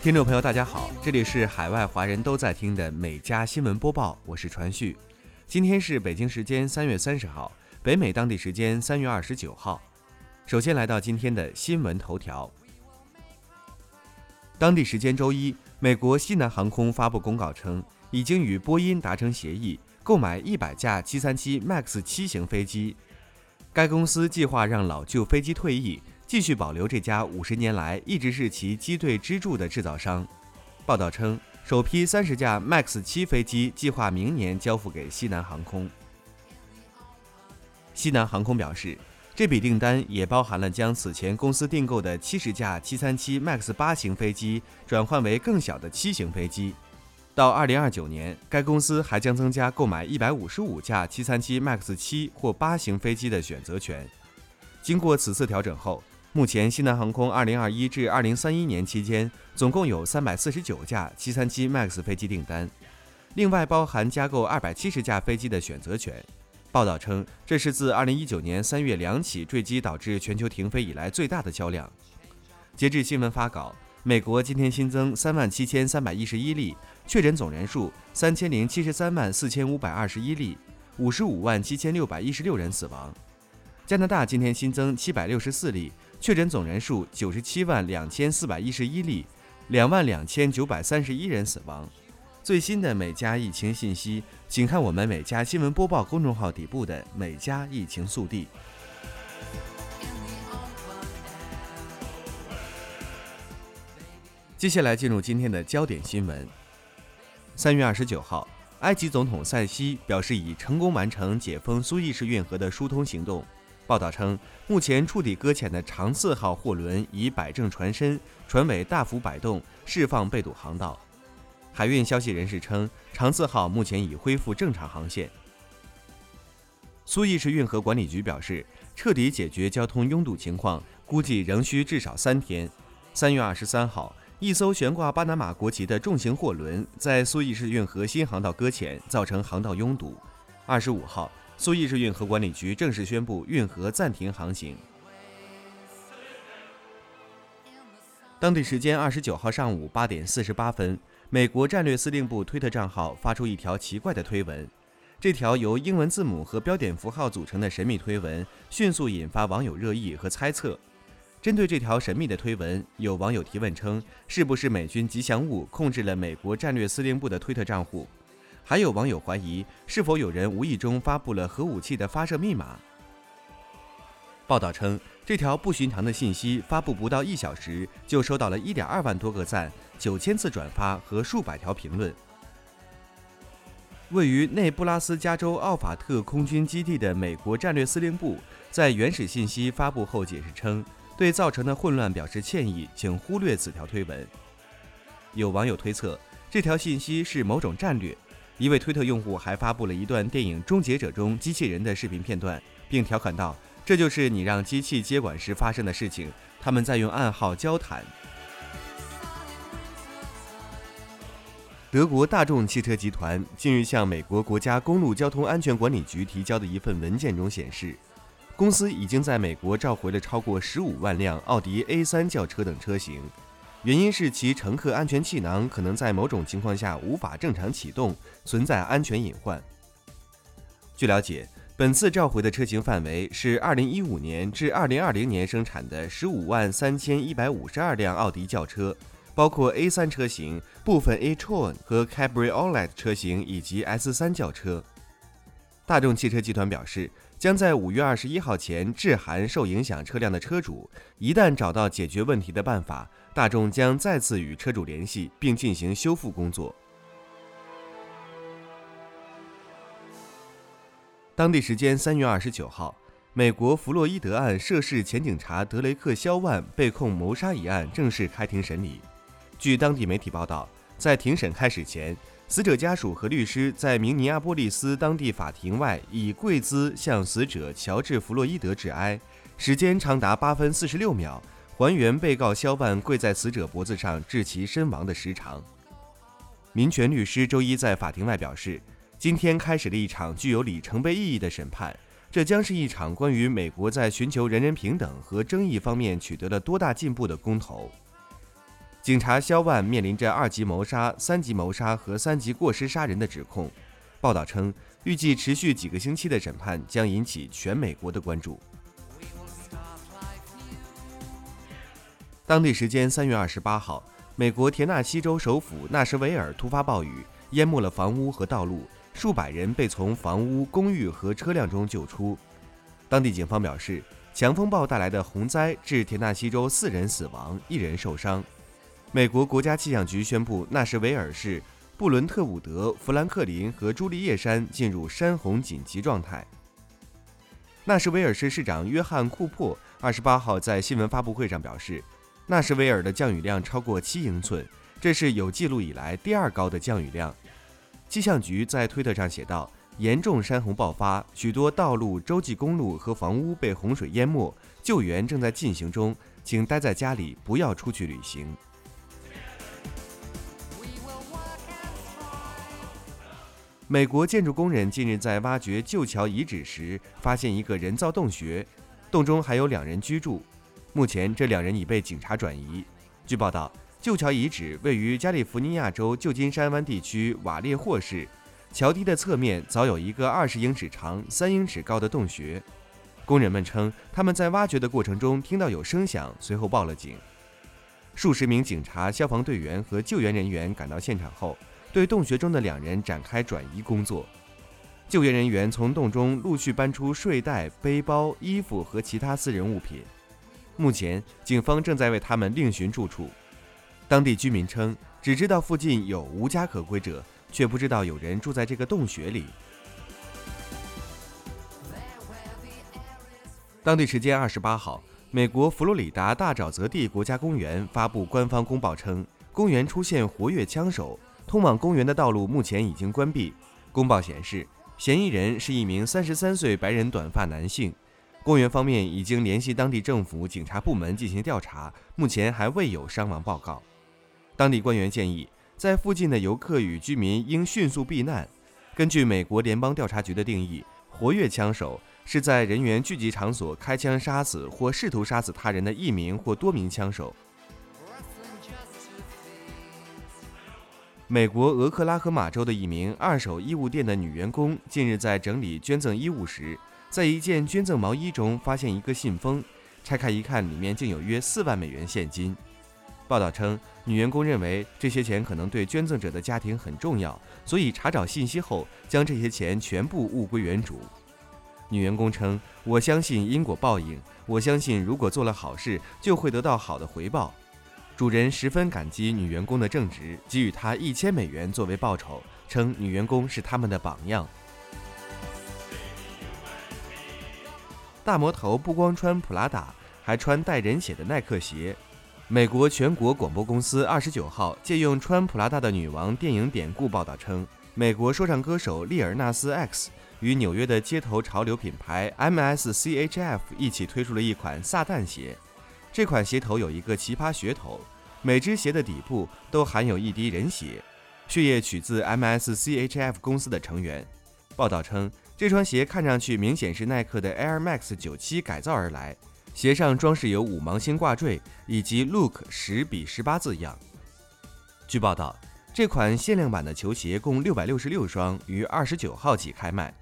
听众朋友，大家好，这里是海外华人都在听的每家新闻播报，我是传旭。今天是北京时间三月三十号，北美当地时间三月二十九号。首先来到今天的新闻头条。当地时间周一，美国西南航空发布公告称，已经与波音达成协议，购买一百架737 MAX 七型飞机。该公司计划让老旧飞机退役。继续保留这家五十年来一直是其机队支柱的制造商。报道称，首批三十架 MAX 七飞机计划明年交付给西南航空。西南航空表示，这笔订单也包含了将此前公司订购的七十架737 MAX 八型飞机转换为更小的七型飞机。到二零二九年，该公司还将增加购买一百五十五架737 MAX 七或八型飞机的选择权。经过此次调整后，目前，西南航空2021至2031年期间总共有349架737 MAX 飞机订单，另外包含加购270架飞机的选择权。报道称，这是自2019年3月两起坠机导致全球停飞以来最大的销量。截至新闻发稿，美国今天新增37311例确诊，总人数3073万4521例，55万7616人死亡。加拿大今天新增764例。确诊总人数九十七万两千四百一十一例，两万两千九百三十一人死亡。最新的每家疫情信息，请看我们每家新闻播报公众号底部的每家疫情速递。接下来进入今天的焦点新闻。三月二十九号，埃及总统塞西表示已成功完成解封苏伊士运河的疏通行动。报道称，目前触底搁浅的长四号货轮已摆正船身，船尾大幅摆动，释放被堵航道。海运消息人士称，长四号目前已恢复正常航线。苏伊士运河管理局表示，彻底解决交通拥堵情况，估计仍需至少三天。三月二十三号，一艘悬挂巴拿马国旗的重型货轮在苏伊士运河新航道搁浅，造成航道拥堵。二十五号。苏伊士运河管理局正式宣布运河暂停航行。当地时间二十九号上午八点四十八分，美国战略司令部推特账号发出一条奇怪的推文。这条由英文字母和标点符号组成的神秘推文迅速引发网友热议和猜测。针对这条神秘的推文，有网友提问称：“是不是美军吉祥物控制了美国战略司令部的推特账户？”还有网友怀疑，是否有人无意中发布了核武器的发射密码？报道称，这条不寻常的信息发布不到一小时，就收到了一点二万多个赞、九千次转发和数百条评论。位于内布拉斯加州奥法特空军基地的美国战略司令部在原始信息发布后解释称，对造成的混乱表示歉意，请忽略此条推文。有网友推测，这条信息是某种战略。一位推特用户还发布了一段电影《终结者》中机器人的视频片段，并调侃道：“这就是你让机器接管时发生的事情。他们在用暗号交谈。”德国大众汽车集团近日向美国国家公路交通安全管理局提交的一份文件中显示，公司已经在美国召回了超过十五万辆奥迪 A3 轿车等车型。原因是其乘客安全气囊可能在某种情况下无法正常启动，存在安全隐患。据了解，本次召回的车型范围是2015年至2020年生产的15万3152辆奥迪轿车，包括 A3 车型、部分 e-tron 和 Cabriolet 车型以及 S3 轿车。大众汽车集团表示。将在五月二十一号前致函受影响车辆的车主，一旦找到解决问题的办法，大众将再次与车主联系并进行修复工作。当地时间三月二十九号，美国弗洛伊德案涉事前警察德雷克·肖万被控谋杀一案正式开庭审理。据当地媒体报道，在庭审开始前。死者家属和律师在明尼阿波利斯当地法庭外以跪姿向死者乔治·弗洛伊德致哀，时间长达八分四十六秒，还原被告肖万跪在死者脖子上致其身亡的时长。民权律师周一在法庭外表示，今天开始了一场具有里程碑意义的审判，这将是一场关于美国在寻求人人平等和争议方面取得了多大进步的公投。警察肖万面临着二级谋杀、三级谋杀和三级过失杀人的指控。报道称，预计持续几个星期的审判将引起全美国的关注。当地时间三月二十八号，美国田纳西州首府纳什维尔突发暴雨，淹没了房屋和道路，数百人被从房屋、公寓和车辆中救出。当地警方表示，强风暴带来的洪灾致田纳西州四人死亡，一人受伤。美国国家气象局宣布，纳什维尔市、布伦特伍德、富兰克林和朱丽叶山进入山洪紧急状态。纳什维尔市市长约翰·库珀二十八号在新闻发布会上表示。纳什维尔的降雨量超过七英寸，这是有记录以来第二高的降雨量。气象局在推特上写道：“严重山洪爆发，许多道路、洲际公路和房屋被洪水淹没，救援正在进行中，请待在家里，不要出去旅行。”美国建筑工人近日在挖掘旧桥遗址时，发现一个人造洞穴，洞中还有两人居住。目前，这两人已被警察转移。据报道，旧桥遗址位于加利福尼亚州旧金山湾地区瓦列霍市，桥堤的侧面早有一个二十英尺长、三英尺高的洞穴。工人们称，他们在挖掘的过程中听到有声响，随后报了警。数十名警察、消防队员和救援人员赶到现场后，对洞穴中的两人展开转移工作。救援人员从洞中陆续搬出睡袋、背包、衣服和其他私人物品。目前，警方正在为他们另寻住处。当地居民称，只知道附近有无家可归者，却不知道有人住在这个洞穴里。当地时间二十八号，美国佛罗里达大沼泽地国家公园发布官方公报称，公园出现活跃枪手，通往公园的道路目前已经关闭。公报显示，嫌疑人是一名三十三岁白人短发男性。公园方面已经联系当地政府警察部门进行调查，目前还未有伤亡报告。当地官员建议，在附近的游客与居民应迅速避难。根据美国联邦调查局的定义，活跃枪手是在人员聚集场所开枪杀死或试图杀死他人的一名或多名枪手。美国俄克拉荷马州的一名二手衣物店的女员工近日在整理捐赠衣物时。在一件捐赠毛衣中发现一个信封，拆开一看，里面竟有约四万美元现金。报道称，女员工认为这些钱可能对捐赠者的家庭很重要，所以查找信息后将这些钱全部物归原主。女员工称：“我相信因果报应，我相信如果做了好事就会得到好的回报。”主人十分感激女员工的正直，给予她一千美元作为报酬，称女员工是他们的榜样。大魔头不光穿普拉达，还穿带人血的耐克鞋。美国全国广播公司二十九号借用穿普拉达的女王电影典故报道称，美国说唱歌手利尔纳斯 X 与纽约的街头潮流品牌 MSCHF 一起推出了一款撒旦鞋。这款鞋头有一个奇葩噱头，每只鞋的底部都含有一滴人血，血液取自 MSCHF 公司的成员。报道称。这双鞋看上去明显是耐克的 Air Max 九七改造而来，鞋上装饰有五芒星挂坠以及 Look 十比十八字样。据报道，这款限量版的球鞋共六百六十六双，于二十九号起开卖。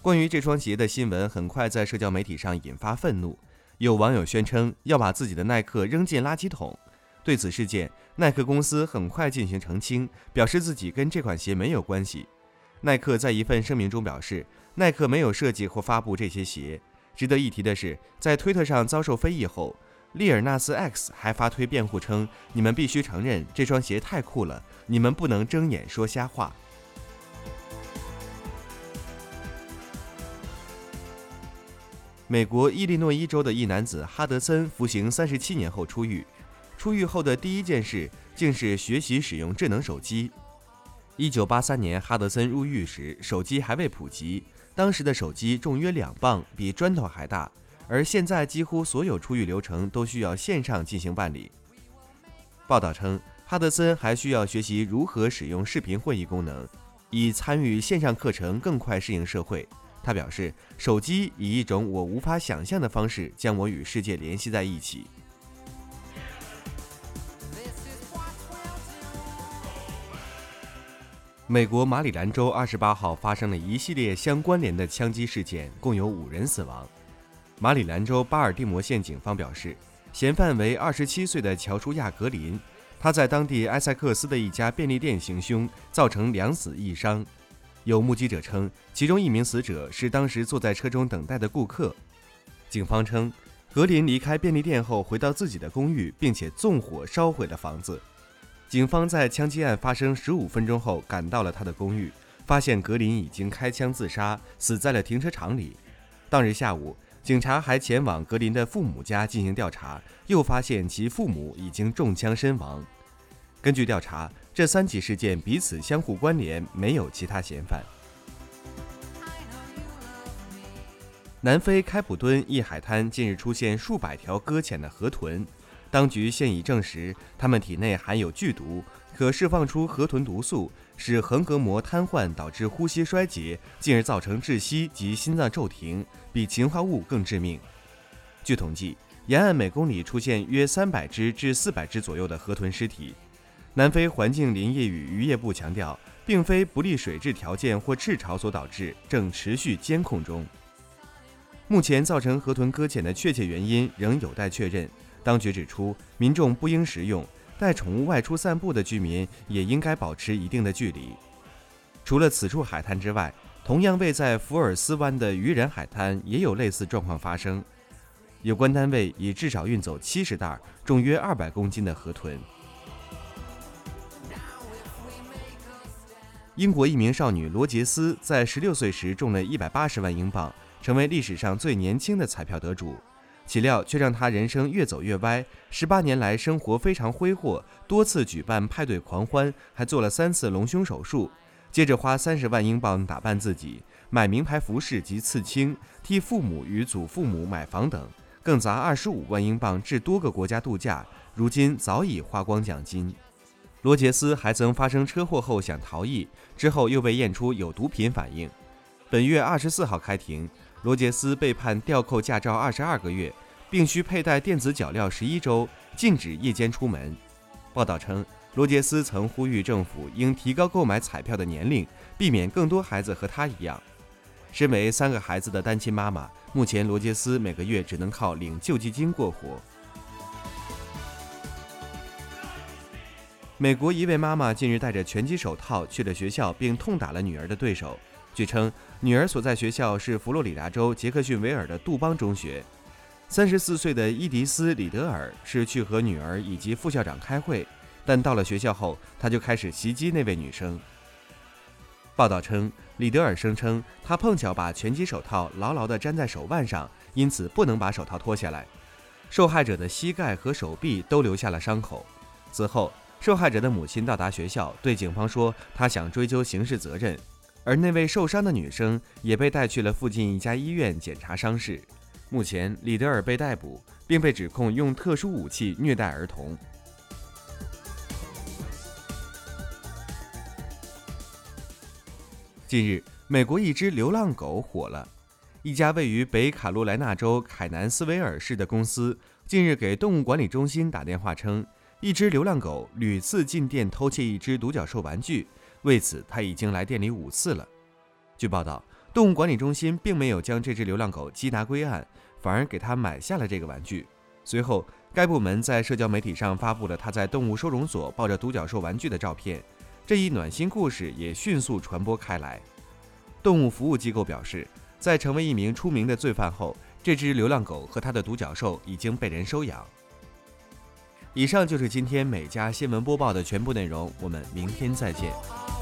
关于这双鞋的新闻很快在社交媒体上引发愤怒，有网友宣称要把自己的耐克扔进垃圾桶。对此事件，耐克公司很快进行澄清，表示自己跟这款鞋没有关系。耐克在一份声明中表示。耐克没有设计或发布这些鞋。值得一提的是，在推特上遭受非议后，利尔纳斯 X 还发推辩护称：“你们必须承认这双鞋太酷了，你们不能睁眼说瞎话。”美国伊利诺伊州的一男子哈德森服刑三十七年后出狱，出狱后的第一件事竟是学习使用智能手机。一九八三年，哈德森入狱时，手机还未普及。当时的手机重约两磅，比砖头还大。而现在，几乎所有出狱流程都需要线上进行办理。报道称，哈德森还需要学习如何使用视频会议功能，以参与线上课程更快适应社会。他表示，手机以一种我无法想象的方式将我与世界联系在一起。美国马里兰州二十八号发生了一系列相关联的枪击事件，共有五人死亡。马里兰州巴尔的摩县警方表示，嫌犯为二十七岁的乔舒亚·格林，他在当地埃塞克斯的一家便利店行凶，造成两死一伤。有目击者称，其中一名死者是当时坐在车中等待的顾客。警方称，格林离开便利店后回到自己的公寓，并且纵火烧毁了房子。警方在枪击案发生十五分钟后赶到了他的公寓，发现格林已经开枪自杀，死在了停车场里。当日下午，警察还前往格林的父母家进行调查，又发现其父母已经中枪身亡。根据调查，这三起事件彼此相互关联，没有其他嫌犯。南非开普敦一海滩近日出现数百条搁浅的河豚。当局现已证实，它们体内含有剧毒，可释放出河豚毒素，使横膈膜瘫痪，导致呼吸衰竭，进而造成窒息及心脏骤停，比氰化物更致命。据统计，沿岸每公里出现约三百只至四百只左右的河豚尸体。南非环境林业与渔业部强调，并非不利水质条件或赤潮所导致，正持续监控中。目前造成河豚搁浅的确切原因仍有待确认。当局指出，民众不应食用，带宠物外出散步的居民也应该保持一定的距离。除了此处海滩之外，同样位在福尔斯湾的渔人海滩也有类似状况发生。有关单位已至少运走七十袋重约二百公斤的河豚。英国一名少女罗杰斯在十六岁时中了一百八十万英镑，成为历史上最年轻的彩票得主。岂料却让他人生越走越歪。十八年来，生活非常挥霍，多次举办派对狂欢，还做了三次隆胸手术。接着花三十万英镑打扮自己，买名牌服饰及刺青，替父母与祖父母买房等，更砸二十五万英镑至多个国家度假。如今早已花光奖金。罗杰斯还曾发生车祸后想逃逸，之后又被验出有毒品反应。本月二十四号开庭。罗杰斯被判吊扣驾照二十二个月，并需佩戴电子脚镣十一周，禁止夜间出门。报道称，罗杰斯曾呼吁政府应提高购买彩票的年龄，避免更多孩子和他一样。身为三个孩子的单亲妈妈，目前罗杰斯每个月只能靠领救济金过活。美国一位妈妈近日戴着拳击手套去了学校，并痛打了女儿的对手。据称，女儿所在学校是佛罗里达州杰克逊维尔的杜邦中学。三十四岁的伊迪丝·里德尔是去和女儿以及副校长开会，但到了学校后，他就开始袭击那位女生。报道称，里德尔声称他碰巧把拳击手套牢牢地粘在手腕上，因此不能把手套脱下来。受害者的膝盖和手臂都留下了伤口。此后，受害者的母亲到达学校，对警方说，他想追究刑事责任。而那位受伤的女生也被带去了附近一家医院检查伤势。目前，李德尔被逮捕，并被指控用特殊武器虐待儿童。近日，美国一只流浪狗火了。一家位于北卡罗来纳州凯南斯维尔市的公司近日给动物管理中心打电话称，一只流浪狗屡次进店偷窃一只独角兽玩具。为此，他已经来店里五次了。据报道，动物管理中心并没有将这只流浪狗缉拿归案，反而给他买下了这个玩具。随后，该部门在社交媒体上发布了他在动物收容所抱着独角兽玩具的照片。这一暖心故事也迅速传播开来。动物服务机构表示，在成为一名出名的罪犯后，这只流浪狗和他的独角兽已经被人收养。以上就是今天每家新闻播报的全部内容，我们明天再见。